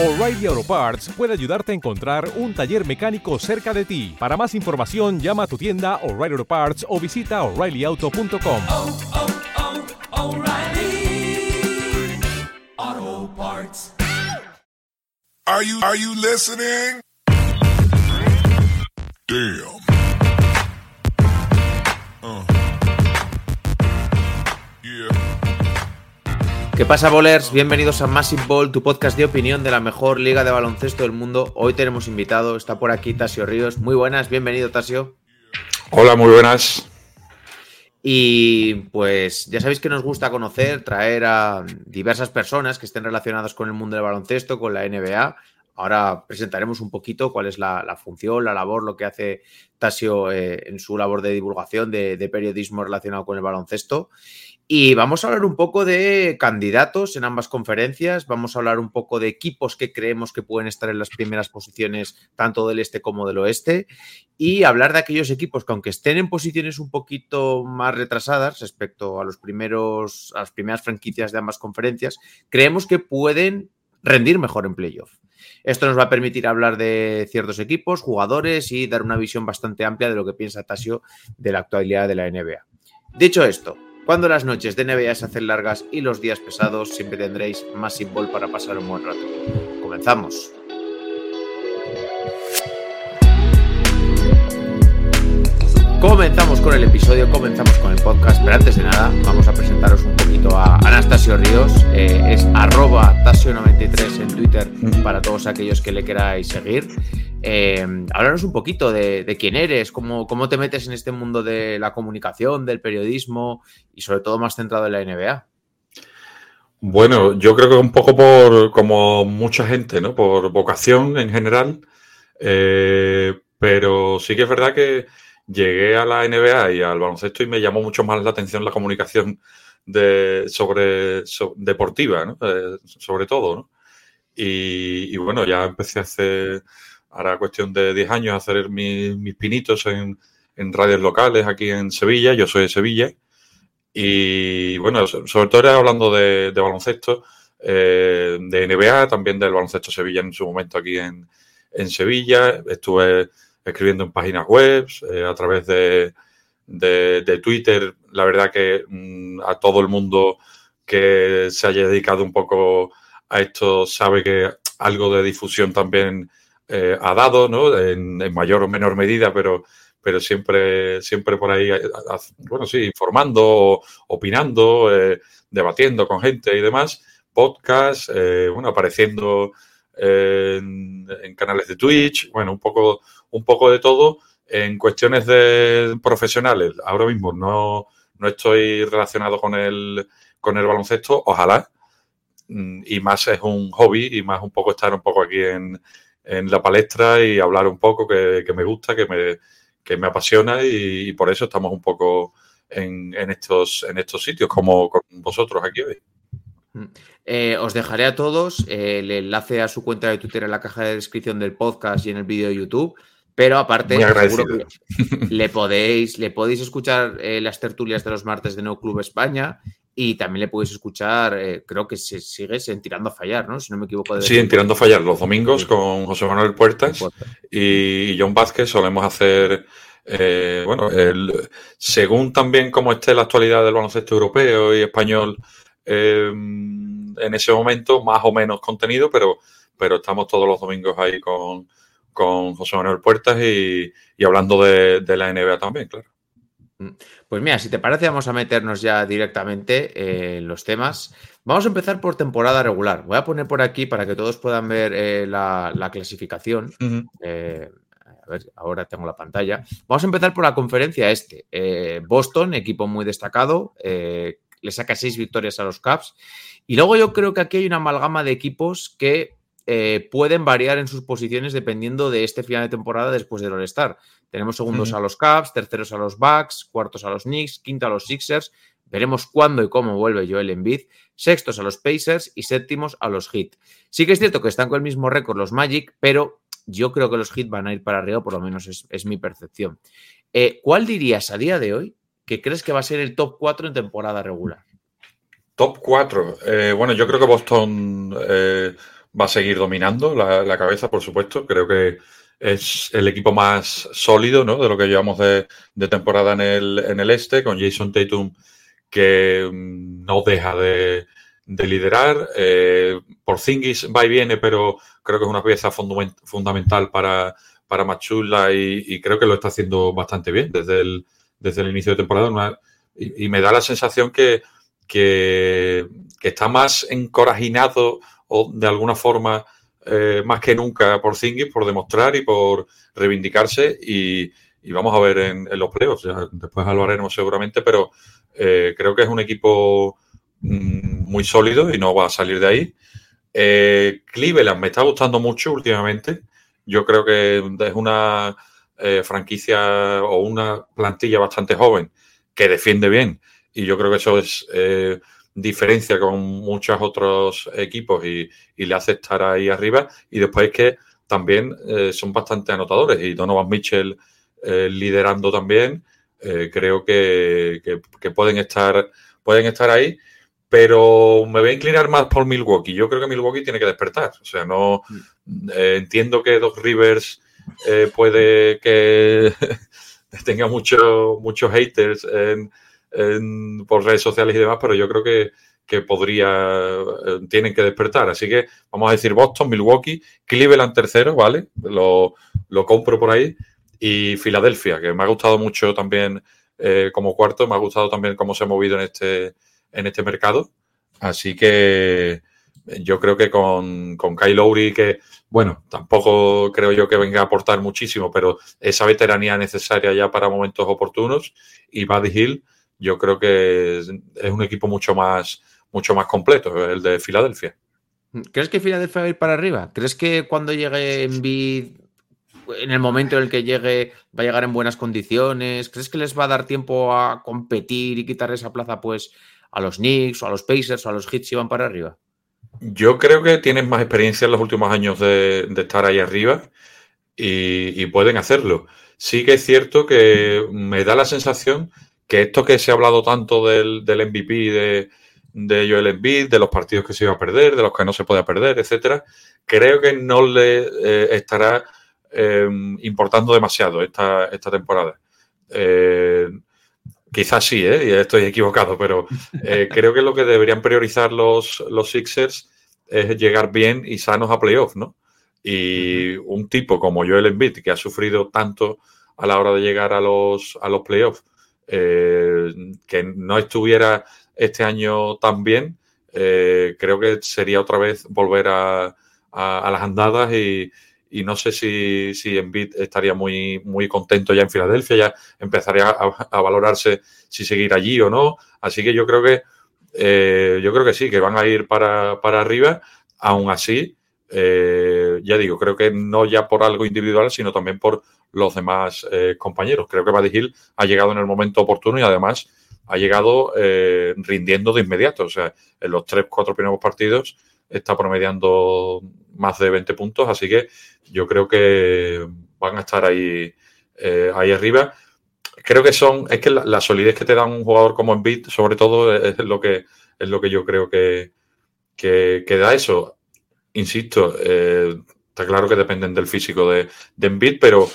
O'Reilly Auto Parts puede ayudarte a encontrar un taller mecánico cerca de ti. Para más información, llama a tu tienda O'Reilly Auto Parts o visita oreillyauto.com. oh, oh, Parts. Are you are you listening? Damn. ¿Qué pasa, bowlers? Bienvenidos a Massive Ball, tu podcast de opinión de la mejor liga de baloncesto del mundo. Hoy tenemos invitado, está por aquí Tasio Ríos. Muy buenas, bienvenido Tasio. Hola, muy buenas. Y pues ya sabéis que nos gusta conocer, traer a diversas personas que estén relacionadas con el mundo del baloncesto, con la NBA. Ahora presentaremos un poquito cuál es la, función, la labor, lo que hace Tasio eh, en su labor de divulgación, de, de periodismo relacionado con el baloncesto. Y vamos a hablar un poco de candidatos en ambas conferencias, vamos a hablar un poco de equipos que creemos que pueden estar en las primeras posiciones tanto del este como del oeste y hablar de aquellos equipos que aunque estén en posiciones un poquito más retrasadas respecto a los primeros a las primeras franquicias de ambas conferencias, creemos que pueden rendir mejor en playoff. Esto nos va a permitir hablar de ciertos equipos, jugadores y dar una visión bastante amplia de lo que piensa Tasio de la actualidad de la NBA. Dicho esto, cuando las noches de NBA se hacen largas y los días pesados, siempre tendréis más símbolo para pasar un buen rato. Comenzamos. Comenzamos con el episodio, comenzamos con el podcast, pero antes de nada vamos a presentaros un poquito a Anastasio Ríos, eh, es arroba Tasio93 en Twitter para todos aquellos que le queráis seguir. Eh, háblanos un poquito de, de quién eres, cómo, cómo te metes en este mundo de la comunicación, del periodismo y sobre todo más centrado en la NBA. Bueno, yo creo que un poco por, como mucha gente, ¿no? Por vocación en general. Eh, pero sí que es verdad que llegué a la NBA y al baloncesto y me llamó mucho más la atención la comunicación de, sobre, so- deportiva, ¿no? Eh, sobre todo, ¿no? Y, y bueno, ya empecé hace, ahora cuestión de 10 años, a hacer mis, mis pinitos en, en radios locales aquí en Sevilla. Yo soy de Sevilla. Y bueno, so- sobre todo era hablando de, de baloncesto, eh, de NBA, también del baloncesto Sevilla en su momento aquí en, en Sevilla. Estuve escribiendo en páginas web, eh, a través de, de- Twitter. La verdad que mm, a todo el mundo que se haya dedicado un poco a esto sabe que algo de difusión también eh, ha dado, ¿no? En, mayor o menor medida, pero, pero siempre, siempre por ahí, eh, bueno, sí, informando, opinando, debatiendo con gente y demás. Podcast, eh, bueno, apareciendo en, en canales de Twitch, bueno, un poco, un poco de todo. En cuestiones de profesionales, ahora mismo no, no estoy relacionado con el, con el baloncesto, ojalá. Mm, Y más es un hobby y más un poco estar un poco aquí en, en la palestra y hablar un poco que, que me gusta, que me, que me apasiona y, por eso estamos un poco en, en estos, en estos sitios como con vosotros aquí hoy. Eh, os dejaré a todos el enlace a su cuenta de Twitter en la caja de descripción del podcast y en el vídeo de YouTube. Pero aparte, seguro que le podéis, le podéis escuchar eh, las tertulias de los martes de No Club España y también le podéis escuchar, eh, creo que se sigue en Tirando a Fallar, ¿no? Si no me equivoco. de Sí, en Tirando a Fallar los domingos con José Manuel Puertas y John Vázquez solemos hacer, eh, bueno, el- según también cómo esté la actualidad del baloncesto europeo y español eh, en ese momento, más o menos contenido, pero, pero estamos todos los domingos ahí con, con José Manuel Puertas y, y hablando de, de la NBA también, claro. Pues mira, si te parece, vamos a meternos ya directamente eh, en los temas. Vamos a empezar por temporada regular. Voy a poner por aquí para que todos puedan ver eh, la, la clasificación. Eh, a ver, ahora tengo la pantalla. Vamos a empezar por la conferencia este. Eh, Boston, equipo muy destacado, eh, le saca seis victorias a los Caps. Y luego yo creo que aquí hay una amalgama de equipos que eh, pueden variar en sus posiciones dependiendo de este final de temporada después del All-Star. Tenemos segundos a los Caps, terceros a los Bucks, cuartos a los Knicks, quinto a los Sixers. Veremos cuándo y cómo vuelve Joel Embiid. Sextos a los Pacers y séptimos a los Heat. Sí que es cierto que están con el mismo récord los Magic, pero yo creo que los Heat van a ir para arriba, por lo menos es, es mi percepción. Eh, ¿Cuál dirías a día de hoy que crees que va a ser el top 4 en temporada regular? Top 4. bueno, yo creo que Boston eh, va a seguir dominando la, cabeza, por supuesto. Creo que es el equipo más sólido ¿no? de lo que llevamos de, temporada en el, en el este, con Jason Tatum que mm, no deja de, de liderar. Eh, Porzingis va y viene, pero creo que es una pieza fundament- fundamental para, para Machula y, creo que lo está haciendo bastante bien desde el, desde el inicio de temporada. Y me da la sensación que, que, que está más encorajinado o de alguna forma eh, más que nunca por Zingis, por demostrar y por reivindicarse y, y vamos a ver en, los playoffs. Después lo seguramente, pero eh, creo que es un equipo mm, muy sólido y no va a salir de ahí. Eh, Cleveland me está gustando mucho últimamente. Yo creo que es una franquicia o una plantilla bastante joven que defiende bien y yo creo que eso es diferencia con muchos otros equipos y, y le hace estar ahí arriba. Y después que también eh, son bastante anotadores y Donovan Mitchell eh, liderando también. eh, creo que, que- pueden estar pueden estar ahí, pero me voy a inclinar más por Milwaukee. Yo creo que Milwaukee tiene que despertar. O sea, no entiendo que Doc Rivers puede que tenga mucho- muchos haters en, en- por redes sociales y demás, pero yo creo que, que podría, eh, tienen que despertar. Así que vamos a decir Boston, Milwaukee, Cleveland tercero, ¿vale? Lo, lo compro por ahí. Y Filadelfia, que me ha gustado mucho también eh, como cuarto, me ha gustado también cómo se ha movido en este, en este mercado. Así que yo creo que con, con Kyle Lowry, que bueno, tampoco creo yo que venga a aportar muchísimo, pero esa veteranía necesaria ya para momentos oportunos y Buddy Hill, yo creo que es, es un equipo mucho más, mucho más completo, el de Filadelfia. ¿Crees que Filadelfia va a ir para arriba? ¿Crees que cuando llegue Embiid, en el momento en el que llegue, va a llegar en buenas condiciones? ¿Crees que les va a dar tiempo a competir y quitar esa plaza pues a los Knicks o a los Pacers o a los Hits si van para arriba? Yo creo que tienen más experiencia en los últimos años de, de estar ahí arriba y, y pueden hacerlo. Sí que es cierto que me da la sensación que esto que se ha hablado tanto del, del MVP de, de Joel Embiid, de los partidos que se iba a perder, de los que no se puede perder, etcétera, creo que no le eh, estará eh, importando demasiado esta, esta temporada. Eh, quizás sí, ¿eh? y estoy equivocado, pero creo que lo que deberían priorizar los, los Sixers es llegar bien y sanos a playoff, ¿no? Y un tipo como Joel Embiid, que ha sufrido tanto a la hora de llegar a los, a los playoffs, eh, que no estuviera este año tan bien, eh, creo que sería otra vez volver a, a- las andadas y, y no sé si, si Embiid estaría muy, muy contento ya en Filadelfia, ya empezaría a, a valorarse si seguir allí o no. Así que yo creo que eh, yo creo que sí, que van a ir para, para arriba. Aún así, eh, ya digo, creo que no ya por algo individual, sino también por los demás eh, compañeros. Creo que Hill ha llegado en el momento oportuno y además ha llegado eh, rindiendo de inmediato. O sea, en los tres, cuatro primeros partidos está promediando más de 20 puntos, así que yo creo que van a estar ahí, ahí arriba. Creo que son, es que la, solidez que te da un jugador como Embiid, sobre todo, es lo que, es lo que yo creo que, que da eso. Insisto, eh, está claro que dependen del físico de, de pero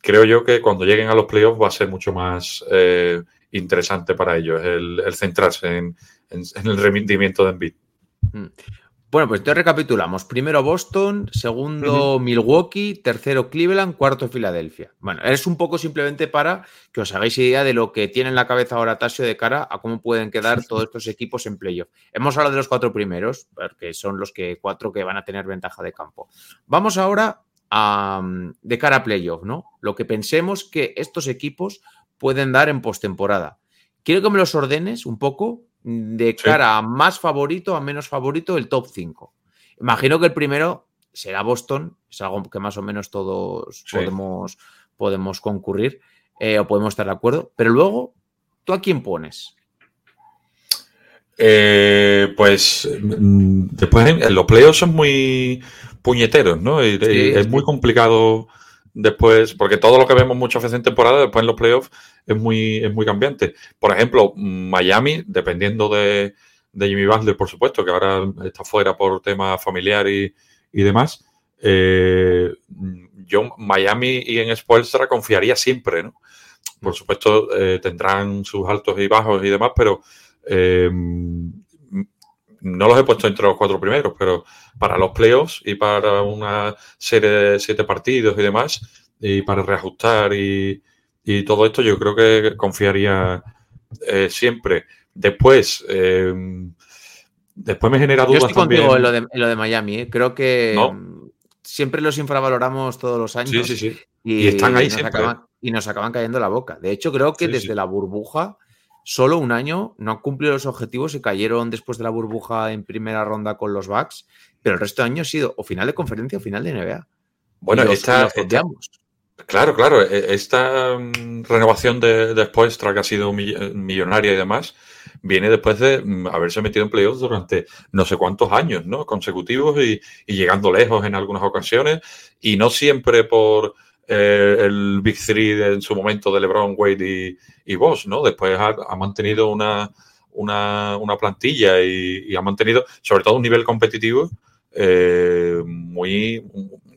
creo yo que cuando lleguen a los playoffs va a ser mucho más eh, interesante para ellos el, el centrarse en, el rendimiento de Embiid. Bueno, pues entonces recapitulamos. Primero Boston, segundo Milwaukee, tercero Cleveland, cuarto Filadelfia. Bueno, es un poco simplemente para que os hagáis idea de lo que tiene en la cabeza ahora Tasio de cara a cómo pueden quedar todos estos equipos en playoff. Hemos hablado de los cuatro primeros, porque son los que cuatro que van a tener ventaja de campo. Vamos ahora a, de cara a playoff, ¿no? Lo que pensemos que estos equipos pueden dar en postemporada. Quiero que me los ordenes un poco de cara a más favorito a menos favorito el top 5. Imagino que el primero será Boston, es algo que más o menos todos podemos, podemos concurrir eh, o podemos estar de acuerdo, pero luego, ¿tú a quién pones? Eh, pues mm, después los playoffs son muy puñeteros, ¿no? Sí, es muy complicado después, porque todo lo que vemos muchas veces en temporada, después en los playoffs es muy, es muy cambiante. Por ejemplo, Miami, dependiendo de, de Jimmy Butler, por supuesto, que ahora está fuera por tema familiar y, y demás, eh, yo Miami y en Spoelstra confiaría siempre, ¿no? Por supuesto, eh, tendrán sus altos y bajos y demás, pero eh, no los he puesto entre los cuatro primeros, pero para los playoffs y para una serie de siete partidos y demás, y para reajustar y, y todo esto, yo creo que confiaría eh, siempre. Después, eh, después me genera Yo dudas estoy contigo en lo, de, en lo de Miami. ¿eh? Creo que No. siempre los infravaloramos todos los años. Sí, sí, sí. Y, Y están ahí nos siempre. acaban, y nos acaban cayendo la boca. De hecho, creo que desde la burbuja, solo un año no han cumplido los objetivos y cayeron después de la burbuja en primera ronda con los Bucks. Pero el resto de años ha sido o final de conferencia o final de NBA. Bueno, los- esta. Claro, claro. e- Esta mm, renovación de, de Spoelstra, que ha sido mill- millonaria y demás, viene después de mm, haberse metido en playoffs durante no sé cuántos años, ¿no? Consecutivos y, y llegando lejos en algunas ocasiones. Y no siempre por eh, el Big Three en su momento de LeBron, Wade y, y Bosh, ¿no? Después ha, ha mantenido una, una, una plantilla y, y ha mantenido, sobre todo, un nivel competitivo eh, muy,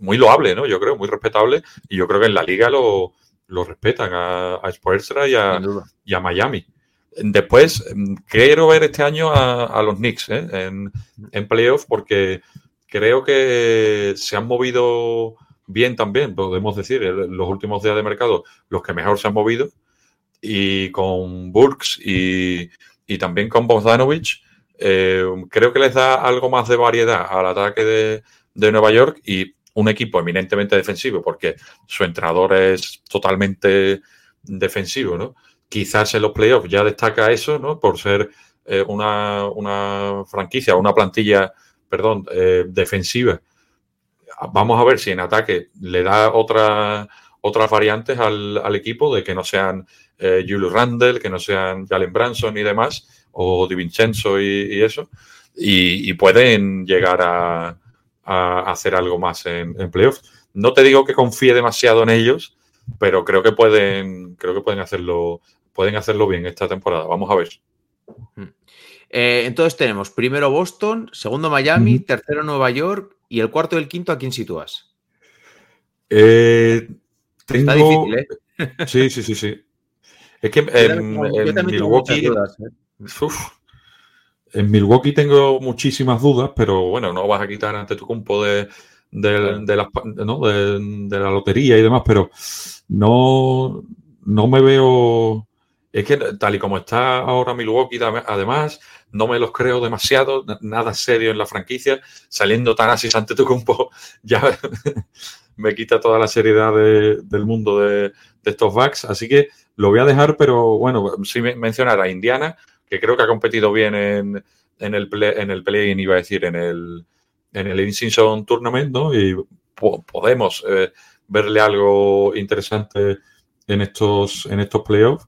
muy loable, ¿no? Yo creo, muy respetable. Y yo creo que en la liga lo, lo respetan a, a Spoelstra y a, y a Miami. Después, quiero ver este año a, a los Knicks ¿eh? en, en playoff porque creo que se han movido bien también, podemos decir, en los últimos días de mercado, los que mejor se han movido. Y con Burks y, y también con Bogdanovich, eh, creo que les da algo más de variedad al ataque de, de Nueva York y un equipo eminentemente defensivo, porque su entrenador es totalmente defensivo, ¿no? Quizás en los playoffs ya destaca eso, ¿no? Por ser eh, una, una franquicia, una plantilla, perdón, eh, defensiva. Vamos a ver si en ataque le da otra, otras variantes al, al equipo de que no sean eh, Julius Randle, que no sean Jalen Branson y demás, o Di Vincenzo y, y eso, y, y pueden llegar a, a hacer algo más en, en playoffs. No te digo que confíe demasiado en ellos, pero creo que pueden, creo que pueden hacerlo, pueden hacerlo bien esta temporada. Vamos a ver. Eh, entonces tenemos primero Boston, segundo Miami, tercero Nueva York y el cuarto y el quinto, ¿a quién sitúas? Eh, tengo, Está difícil, ¿eh? Sí, sí, sí, sí. Es que Yo en, Milwaukee, dudas, ¿eh? uf, en Milwaukee tengo muchísimas dudas, pero bueno, no vas a quitar ante tu compo de, de, de, de la lotería y demás, pero no, no me veo. Es que tal y como está ahora Milwaukee, además, no me los creo demasiado, na- nada serio en la franquicia, saliendo tan así ante tu compo, ya me quita toda la seriedad de- del mundo de, estos backs, así que lo voy a dejar, pero bueno, sí me- mencionar a Indiana, que creo que ha competido bien en, en el play, en el play-in, iba a decir, en el, en el In-Season Tournament, ¿no? Y po- podemos eh, verle algo interesante en estos, en estos playoffs.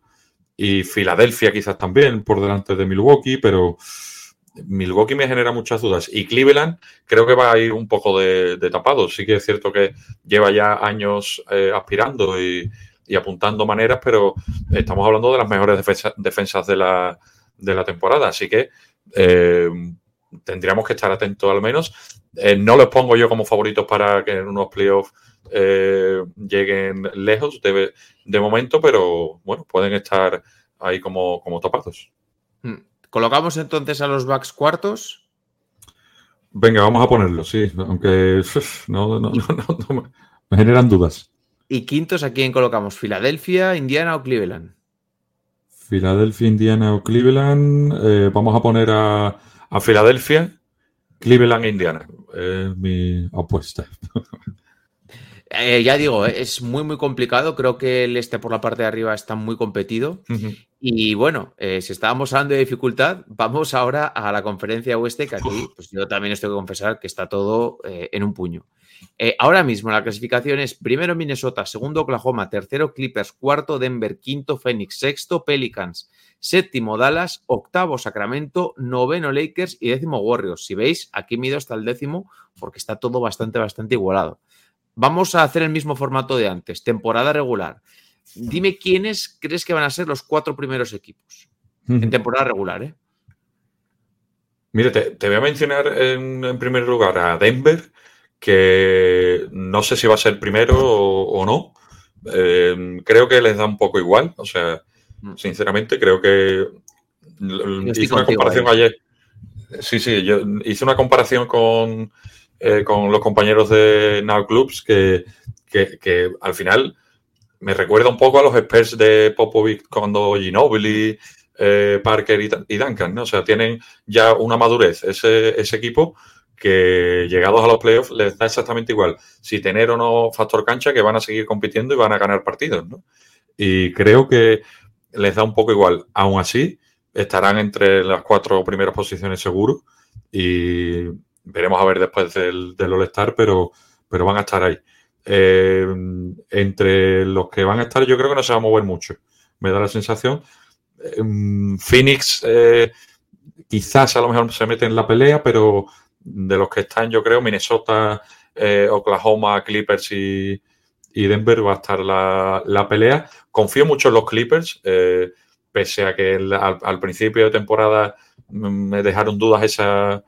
Y Filadelfia quizás también por delante de Milwaukee, pero Milwaukee me genera muchas dudas. Y Cleveland creo que va a ir un poco de, tapado. Sí que es cierto que lleva ya años eh, aspirando y, apuntando maneras, pero estamos hablando de las mejores defensa- defensas de la, de la temporada. Así que eh, tendríamos que estar atentos al menos. Eh, no los pongo yo como favoritos para que en unos playoffs eh, lleguen lejos de, de momento, pero bueno, pueden estar ahí como, como tapados. Hmm. ¿Colocamos entonces a los Bucks cuartos? Venga, vamos a ponerlo, sí, aunque no, no, no, no, no me, me generan dudas. ¿Y quintos a quién colocamos? ¿Filadelfia, Indiana o Cleveland? Filadelfia, Indiana o Cleveland. eh, vamos a poner a, a Filadelfia, Cleveland e Indiana. Es mi apuesta. Eh, ya digo, eh, es muy, muy complicado. Creo que el este por la parte de arriba está muy competido. Y bueno, eh, si estábamos hablando de dificultad, vamos ahora a la conferencia oeste, que aquí pues yo también os tengo que confesar que está todo eh, en un puño. Ahora mismo la clasificación es primero Minnesota, segundo Oklahoma, tercero Clippers, cuarto Denver, quinto Phoenix, sexto Pelicans, séptimo Dallas, octavo Sacramento, noveno Lakers y décimo Warriors. Si veis, aquí mido hasta el décimo porque está todo bastante, bastante igualado. Vamos a hacer el mismo formato de antes, temporada regular. Dime quiénes crees que van a ser los cuatro primeros equipos en temporada regular, ¿eh? Mire, te, te voy a mencionar en, en primer lugar a Denver, que no sé si va a ser primero o, no. Eh, creo que les da un poco igual. O sea, Mm. sinceramente, creo que hice una comparación ahí. ayer. Sí, sí, yo hice una comparación con, eh, con los compañeros de Now Clubs que, que, al final me recuerda un poco a los Spurs de Popovic cuando Ginobili, eh, Parker y, y Duncan, ¿no? O sea, tienen ya una madurez ese, ese equipo que llegados a los playoffs les da exactamente igual si tener o no factor cancha que van a seguir compitiendo y van a ganar partidos, ¿no? Y creo que les da un poco igual. Aún así, estarán entre las cuatro primeras posiciones seguro y veremos a ver después del, del All-Star, pero, pero van a estar ahí. Eh, entre los que van a estar, yo creo que no se va a mover mucho. Me da la sensación. Eh, Phoenix eh, quizás a lo mejor se mete en la pelea, pero de los que están, yo creo, Minnesota, Oklahoma, Clippers y, Denver va a estar la, la pelea. Confío mucho en los Clippers, pese a que al, al principio de temporada mm, me dejaron dudas esa,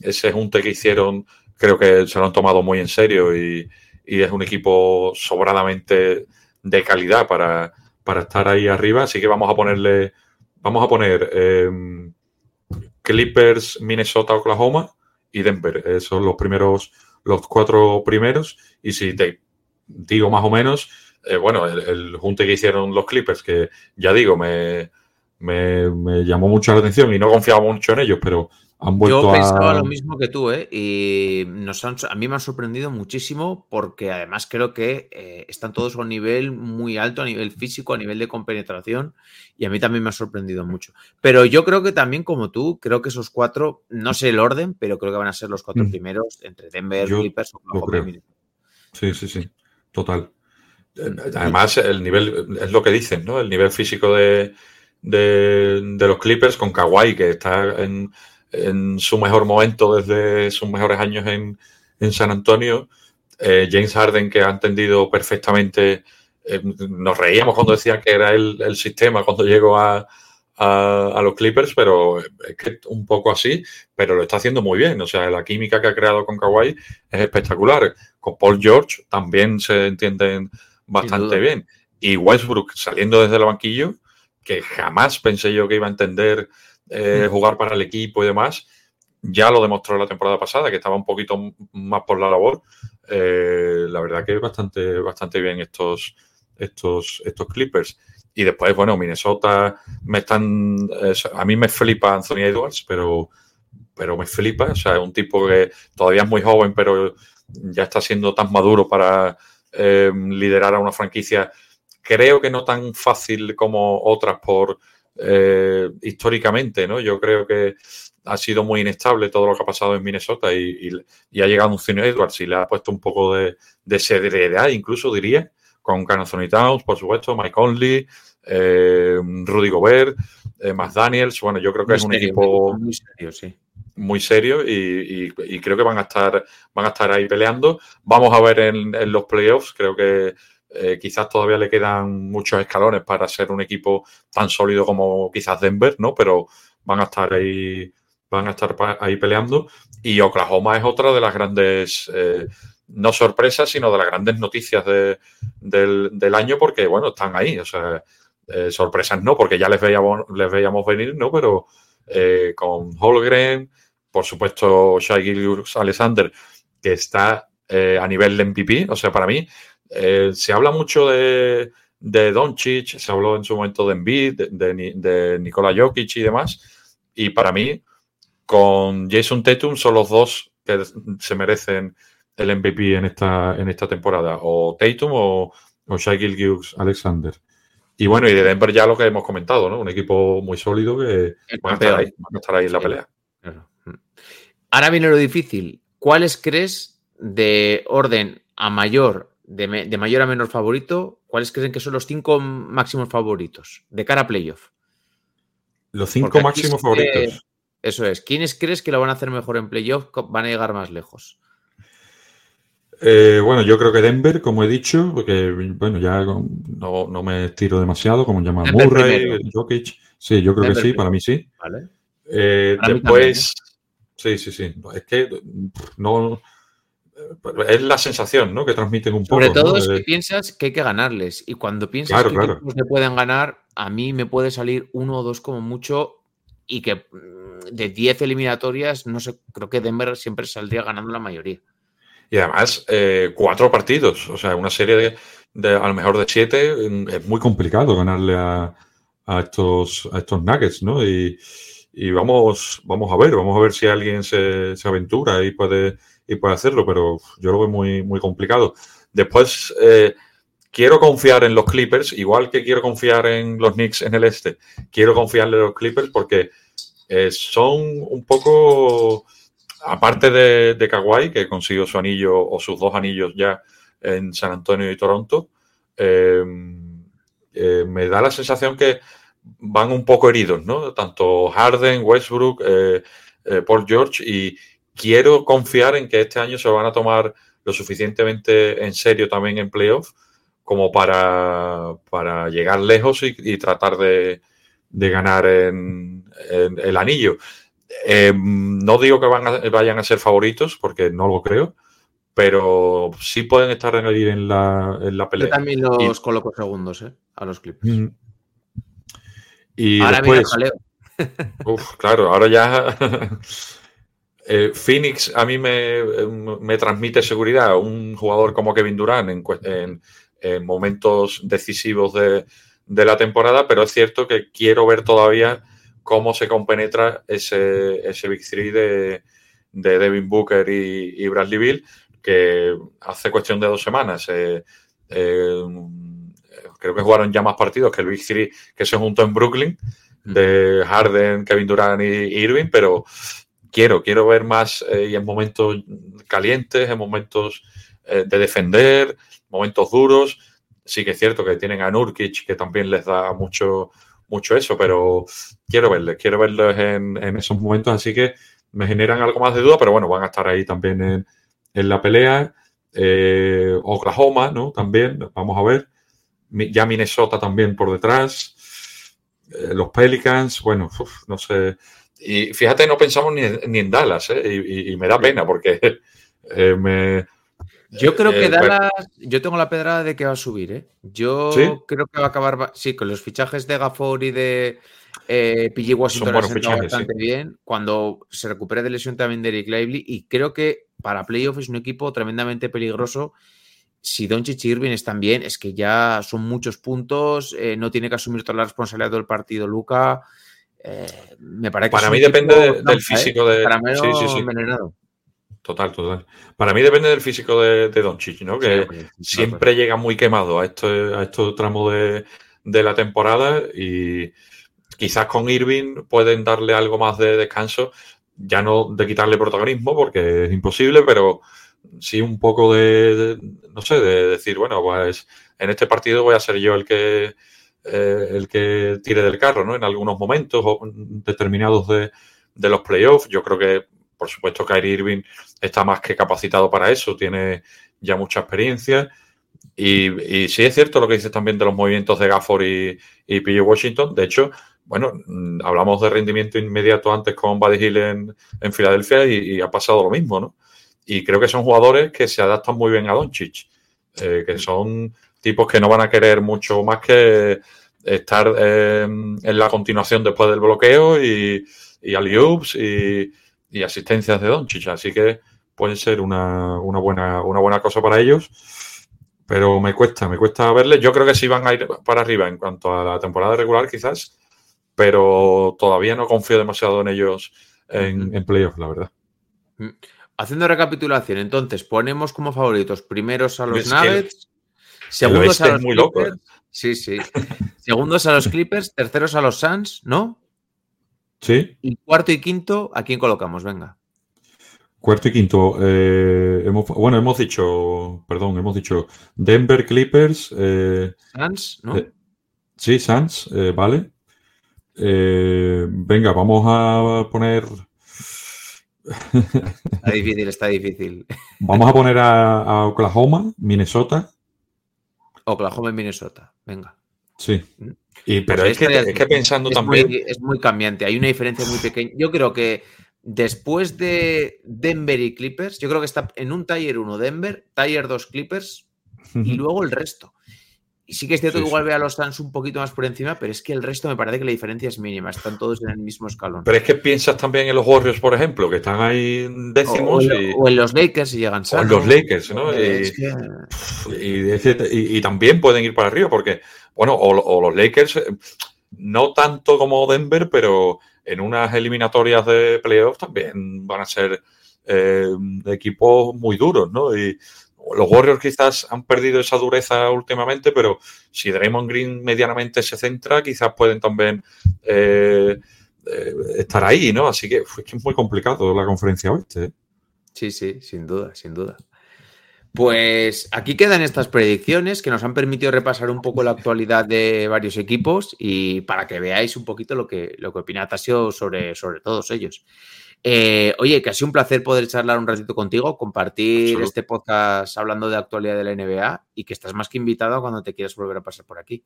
ese junte que hicieron. Creo que se lo han tomado muy en serio y, y es un equipo sobradamente de calidad para, para estar ahí arriba. Así que vamos a ponerle, vamos a poner eh, Clippers, Minnesota, Oklahoma y Denver. Esos son los primeros, los cuatro primeros. Y si te digo más o menos, eh, bueno, el, junte que hicieron los Clippers, que ya digo, me, me llamó mucho la atención y no confiaba mucho en ellos, pero han vuelto Yo pensaba a. lo mismo que tú, ¿eh? Y nos han- a mí me han sorprendido muchísimo porque además creo que eh, están todos a un nivel muy alto, a nivel físico, a nivel de compenetración, y a mí también me ha sorprendido mucho. Pero yo creo que también, como tú, creo que esos cuatro, no sé el orden, pero creo que van a ser los cuatro Mm. primeros entre Denver, Clippers. Minnesota. Sí, sí, sí, total. Eh, Además, el nivel, es lo que dicen, ¿no? El nivel físico de, de, de los Clippers con Kawhi, que está en, en su mejor momento desde sus mejores años en, en San Antonio. Eh, James Harden, que ha entendido perfectamente. eh, nos reíamos cuando decían que era el, el sistema cuando llegó a, a, a los Clippers, pero es que un poco así, pero lo está haciendo muy bien. O sea, la química que ha creado con Kawhi es espectacular. Con Paul George también se entienden bastante bien. Y Westbrook saliendo desde el banquillo, que jamás pensé yo que iba a entender eh, jugar para el equipo y demás, ya lo demostró la temporada pasada, que estaba un poquito más por la labor. Eh, la verdad que bastante, bastante bien estos, estos, estos Clippers. Y después, bueno, Minnesota me están. eh, a mí me flipa Anthony Edwards, pero, pero me flipa. O sea, es un tipo que todavía es muy joven, pero ya está siendo tan maduro para liderar a una franquicia. Creo que no tan fácil como otras por eh, históricamente, ¿no? Yo creo que ha sido muy inestable todo lo que ha pasado en Minnesota y, y- y ha llegado Anthony Edwards y le ha puesto un poco de, de seriedad, incluso diría, con Anthony Towns, por supuesto, Mike Conley, eh, Rudy Gobert, eh, Matt Daniels. Bueno, yo creo que Muy es un serio, equipo muy serio, sí. muy serio y, y- y creo que van a estar van a estar ahí peleando. Vamos a ver en, en los playoffs. Creo que eh, quizás todavía le quedan muchos escalones para ser un equipo tan sólido como quizás Denver, ¿no? Pero van a estar ahí van a estar ahí peleando y Oklahoma es otra de las grandes eh, no sorpresas sino de las grandes noticias de- del, del año porque bueno están ahí o sea eh, sorpresas no porque ya les veíamos les veíamos venir no pero con Holgren, por supuesto Shai Gilgeous Alexander, que está a nivel de MVP. O sea, para mí eh, se habla mucho de, de Doncic, se habló en su momento de Embiid, de, de, Ni- de Nikola Jokic y demás. Y para mí, con Jason Tatum son los dos que se merecen el MVP en esta, en esta temporada, o Tatum o, o Shai Alexander. Y bueno, y de Denver ya lo que hemos comentado, ¿no? Un equipo muy sólido que van a estar ahí, a estar ahí en la pelea. Ahora viene lo difícil. ¿Cuáles crees de orden a mayor, de, me- de mayor a menor favorito? ¿Cuáles creen que son los cinco máximos favoritos de cara a playoff? Los cinco máximos que- favoritos. Eso es. ¿Quiénes crees que lo van a hacer mejor en playoff? Van a llegar más lejos. Eh, bueno, yo creo que Denver, como he dicho, porque bueno, ya no, no me estiro demasiado, como Denver Murray, primero. Jokic. Sí, yo creo Denver que sí, primero. para mí sí. ¿Vale? Eh, Para mí después, sí, sí, sí. Es que no. Es la sensación ¿no? que transmiten un poco. Sobre todo ¿no? es que Eh, piensas que hay que ganarles. Y cuando piensas Claro, que claro. le pueden ganar, a mí me puede salir uno o dos como mucho. Y que mm, de 10 eliminatorias, no sé, creo que Denver siempre saldría ganando la mayoría. Y además, eh, cuatro partidos, o sea, una serie de, de a lo mejor de siete, mm, es muy complicado ganarle a, a estos, a estos Nuggets, ¿no? Y, y vamos, vamos a ver, vamos a ver si alguien se, se aventura y puede, y puede hacerlo, pero yo lo veo muy, muy complicado. Después, eh, quiero confiar en los Clippers, igual que quiero confiar en los Knicks en el este. Quiero confiarle a los Clippers porque eh, son un poco aparte de, de Kawhi, que consiguió su anillo o sus dos anillos ya en San Antonio y Toronto, eh, eh, me da la sensación que van un poco heridos, ¿no? Tanto Harden, Westbrook, eh, eh, Paul George, y quiero confiar en que este año se van a tomar lo suficientemente en serio también en playoff como para, para llegar lejos y, y tratar de, de ganar en, en el anillo. Eh, no digo que van a- vayan a ser favoritos, porque no lo creo, pero sí pueden estar en la, en la Yo pelea. también los coloco segundos, ¿eh? A los Clippers. Mm. Y Ahora viene el jaleo. uf, claro, ahora ya eh, Phoenix a mí me, me transmite seguridad. Un jugador como Kevin Durant en, en- en momentos decisivos de, de la temporada, pero es cierto que quiero ver todavía cómo se compenetra ese, ese Big Three de, de Devin Booker y, y Bradley Bill, que hace cuestión de dos semanas eh, eh, creo que jugaron ya más partidos que el Big Three que se juntó en Brooklyn, de Harden, Kevin Durant y, Irving, pero quiero, quiero ver más eh, y en momentos calientes, en momentos eh, de defender, momentos duros. Sí que es cierto que tienen a Nurkic, que también les da mucho, mucho eso, pero quiero verles, quiero verles en, en esos momentos, así que me generan algo más de duda, pero bueno, van a estar ahí también en, en la pelea. Eh, Oklahoma, ¿no? También, vamos a ver. Ya Minnesota también por detrás. Eh, los Pelicans, bueno, uf, no sé. Y fíjate, no pensamos ni, en- ni en Dallas, ¿eh? Y, y- y me da pena porque eh, me. Yo creo que eh, Dallas, yo tengo la pedrada de que va a subir, ¿eh? Yo ¿Sí? creo que va a acabar, ba- sí, con los fichajes de Gafford y de eh, PG Washington han buenos sentado fichajes, sí. bastante bien. Cuando se recupere de lesión también de Eric Lively y creo que para playoff es un equipo tremendamente peligroso. Si Doncic y Irving están bien, es que ya son muchos puntos, eh, no tiene que asumir toda la responsabilidad del partido Luca. Eh, me parece que Para es un mí depende de- del físico de- Caramelo sí, sí, sí. envenenado. Total, total. Para mí depende del físico de, de Doncic, ¿no? Que Sí, siempre llega muy quemado a este, a estos tramos de, de la temporada y quizás con Irving pueden darle algo más de descanso, ya no de quitarle protagonismo porque es imposible, pero sí un poco de, no sé, de decir, bueno, pues en este partido voy a ser yo el que eh, el que tire del carro, ¿no? En algunos momentos determinados de, de los playoffs. Yo creo que, por supuesto, Kyrie Irving está más que capacitado para eso, tiene ya mucha experiencia. Y, sí es cierto lo que dices también de los movimientos de Gafford y, y PJ Washington. De hecho, bueno, hablamos de rendimiento inmediato antes con Buddy Hill en, en Filadelfia y, y ha pasado lo mismo, ¿no? Y creo que son jugadores que se adaptan muy bien a Doncic, eh, que son tipos que no van a querer mucho más que estar eh, en la continuación después del bloqueo y, y alley-oops y, y asistencias de Doncic. Así que puede ser una, una buena, una buena cosa para ellos. Pero me cuesta, me cuesta verles. Yo creo que sí van a ir para arriba en cuanto a la temporada regular, quizás, pero todavía no confío demasiado en ellos en, en playoffs, la verdad. Haciendo recapitulación, entonces ponemos como favoritos primeros a los Nuggets, segundos a los muy loco. Clippers. Sí, sí. segundos a los Clippers, terceros a los Suns, ¿no? Sí, Y cuarto y quinto, ¿a quién colocamos? Venga. cuarto y quinto. eh, hemos, bueno, hemos dicho, perdón, hemos dicho Denver Clippers, eh, Suns, ¿no? Eh, sí, Suns, eh, vale. Venga, vamos a poner, Está difícil, está difícil. vamos a poner a, a Oklahoma, Minnesota. Oklahoma y Minnesota. Venga. Sí. Y, pero Pues es, que, esta ya es que pensando es también. Muy, es muy cambiante. Hay una diferencia muy pequeña. Yo creo que después de Denver y Clippers, yo creo que está en un Tier 1 Denver, Tier 2 Clippers y luego el resto. Y sí que es cierto Sí, que igual sí. ve a los Suns un poquito más por encima, pero es que el resto me parece que la diferencia es mínima. Están todos en el mismo escalón. Pero es que piensas también en los Warriors, por ejemplo, que están ahí O, o décimos y, o en los Lakers si llegan o en sanos. los Lakers, ¿no? Y- es que- y, y- y también pueden ir para arriba, porque, bueno, o, o los Lakers, eh, no tanto como Denver, pero en unas eliminatorias de playoffs también van a ser eh, equipos muy duros, ¿no? Y los Warriors quizás han perdido esa dureza últimamente, pero si Draymond Green medianamente se centra, quizás pueden también eh, eh, estar ahí, ¿no? Así que, uf, es que es muy complicado la conferencia oeste. ¿eh? Sí, sí, sin duda, sin duda. Pues aquí quedan estas predicciones que nos han permitido repasar un poco la actualidad de varios equipos y para que veáis un poquito lo que, lo que opina Tasio sobre, sobre todos ellos. Eh, oye, que ha sido un placer poder charlar un ratito contigo, compartir este podcast hablando de actualidad de la NBA y que estás más que invitado cuando te quieras volver a pasar por aquí.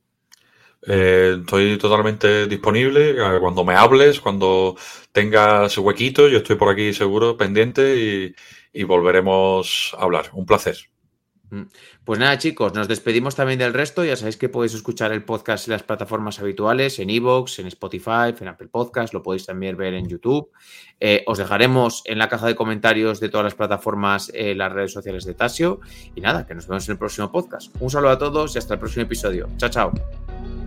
Eh, estoy totalmente disponible cuando me hables, cuando tengas huequito, yo estoy por aquí seguro, pendiente y, y volveremos a hablar. Un placer. Pues nada, chicos, nos despedimos también del resto. Ya sabéis que podéis escuchar el podcast en las plataformas habituales, en Evox, en Spotify, en Apple Podcast, lo podéis también ver en YouTube. Eh, os dejaremos en la caja de comentarios de todas las plataformas eh, las redes sociales de Tasio. Y nada, que nos vemos en el próximo podcast. Un saludo a todos y hasta el próximo episodio. Chao, chao.